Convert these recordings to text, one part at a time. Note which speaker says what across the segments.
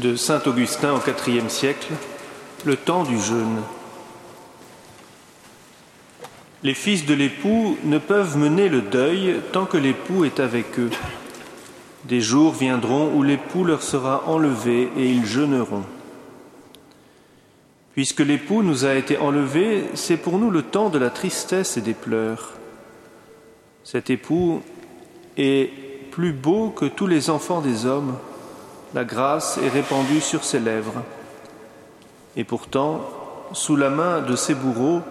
Speaker 1: de Saint Augustin au IVe siècle, le temps du jeûne. Les fils de l'époux ne peuvent mener le deuil tant que l'époux est avec eux. Des jours viendront où l'époux leur sera enlevé et ils jeûneront. Puisque l'époux nous a été enlevé, c'est pour nous le temps de la tristesse et des pleurs. Cet époux est plus beau que tous les enfants des hommes, la grâce est répandue sur ses lèvres. Et pourtant, sous la main de ses bourreaux,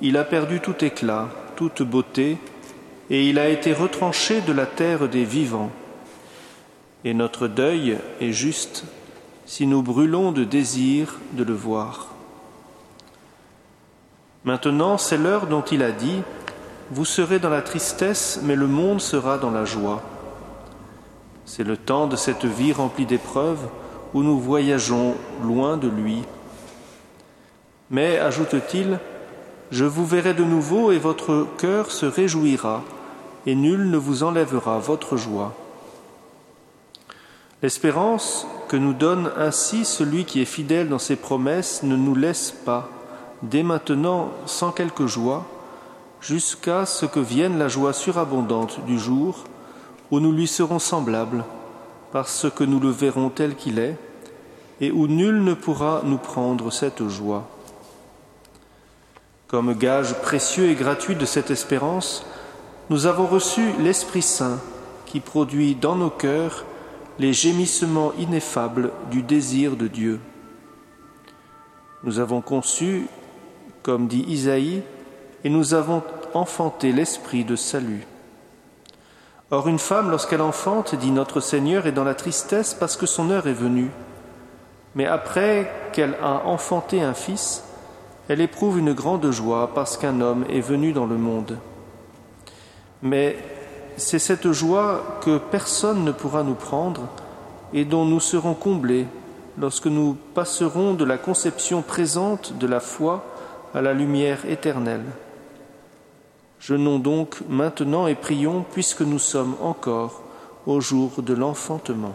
Speaker 1: il a perdu tout éclat, toute beauté, et il a été retranché de la terre des vivants. Et notre deuil est juste si nous brûlons de désir de le voir. Maintenant, c'est l'heure dont il a dit, Vous serez dans la tristesse, mais le monde sera dans la joie. C'est le temps de cette vie remplie d'épreuves où nous voyageons loin de lui. Mais, ajoute-t-il, je vous verrai de nouveau et votre cœur se réjouira, et nul ne vous enlèvera votre joie. L'espérance que nous donne ainsi celui qui est fidèle dans ses promesses ne nous laisse pas, dès maintenant, sans quelque joie, jusqu'à ce que vienne la joie surabondante du jour où nous lui serons semblables, parce que nous le verrons tel qu'il est, et où nul ne pourra nous prendre cette joie. Comme gage précieux et gratuit de cette espérance, nous avons reçu l'Esprit Saint qui produit dans nos cœurs les gémissements ineffables du désir de Dieu. Nous avons conçu, comme dit Isaïe, et nous avons enfanté l'esprit de salut. Or une femme, lorsqu'elle enfante, dit notre Seigneur, est dans la tristesse parce que son heure est venue. Mais après qu'elle a enfanté un fils, elle éprouve une grande joie parce qu'un homme est venu dans le monde. Mais c'est cette joie que personne ne pourra nous prendre et dont nous serons comblés lorsque nous passerons de la conception présente de la foi à la lumière éternelle. Jeûnons donc maintenant et prions puisque nous sommes encore au jour de l'enfantement.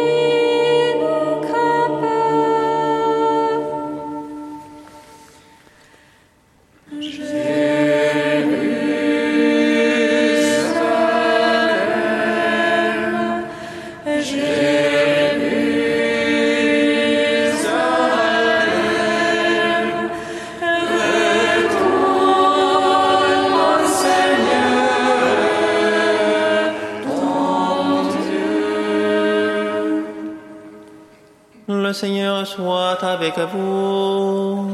Speaker 2: soit avec vous.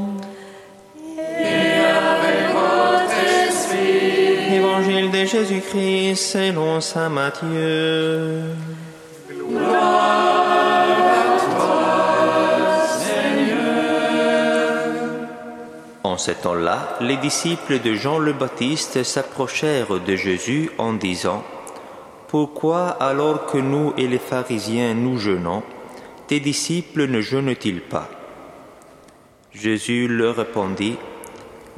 Speaker 3: Et avec votre esprit.
Speaker 2: Évangile de Jésus-Christ selon Saint Matthieu.
Speaker 3: Gloire à toi, Seigneur.
Speaker 4: En ce temps-là, les disciples de Jean le Baptiste s'approchèrent de Jésus en disant, Pourquoi alors que nous et les pharisiens nous jeûnons, tes disciples ne jeûnent-ils pas? Jésus leur répondit,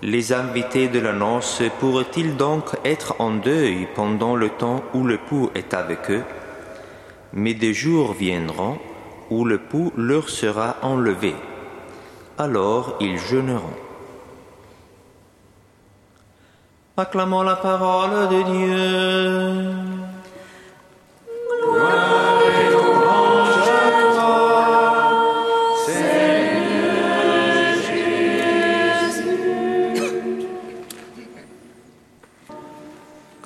Speaker 4: Les invités de la noce pourraient-ils donc être en deuil pendant le temps où le pou est avec eux? Mais des jours viendront où le pou leur sera enlevé. Alors ils jeûneront.
Speaker 2: Acclamons la parole de Dieu.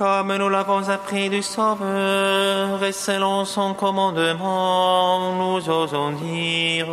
Speaker 2: Comme nous l'avons appris du Sauveur et selon son commandement, nous osons dire.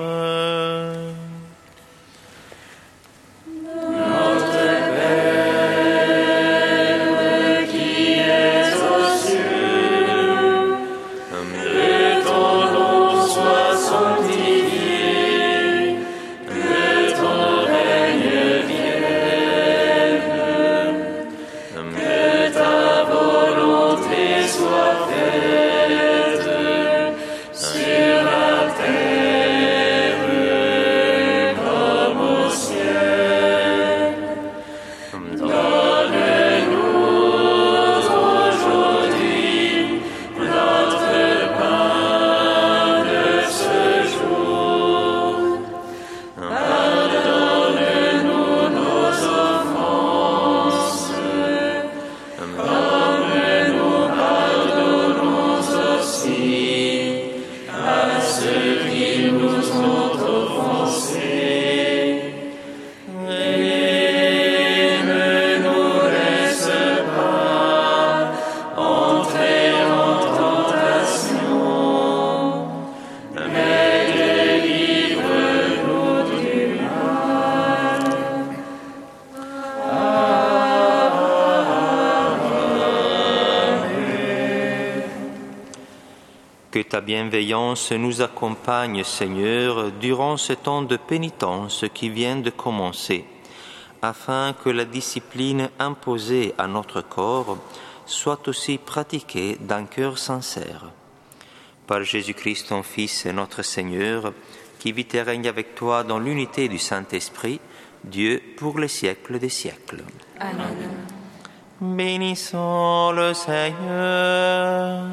Speaker 4: Ta bienveillance nous accompagne, Seigneur, durant ce temps de pénitence qui vient de commencer, afin que la discipline imposée à notre corps soit aussi pratiquée d'un cœur sincère. Par Jésus-Christ, ton Fils et notre Seigneur, qui vit et règne avec toi dans l'unité du Saint-Esprit, Dieu pour les siècles des siècles.
Speaker 5: Amen.
Speaker 2: Bénissons le Seigneur.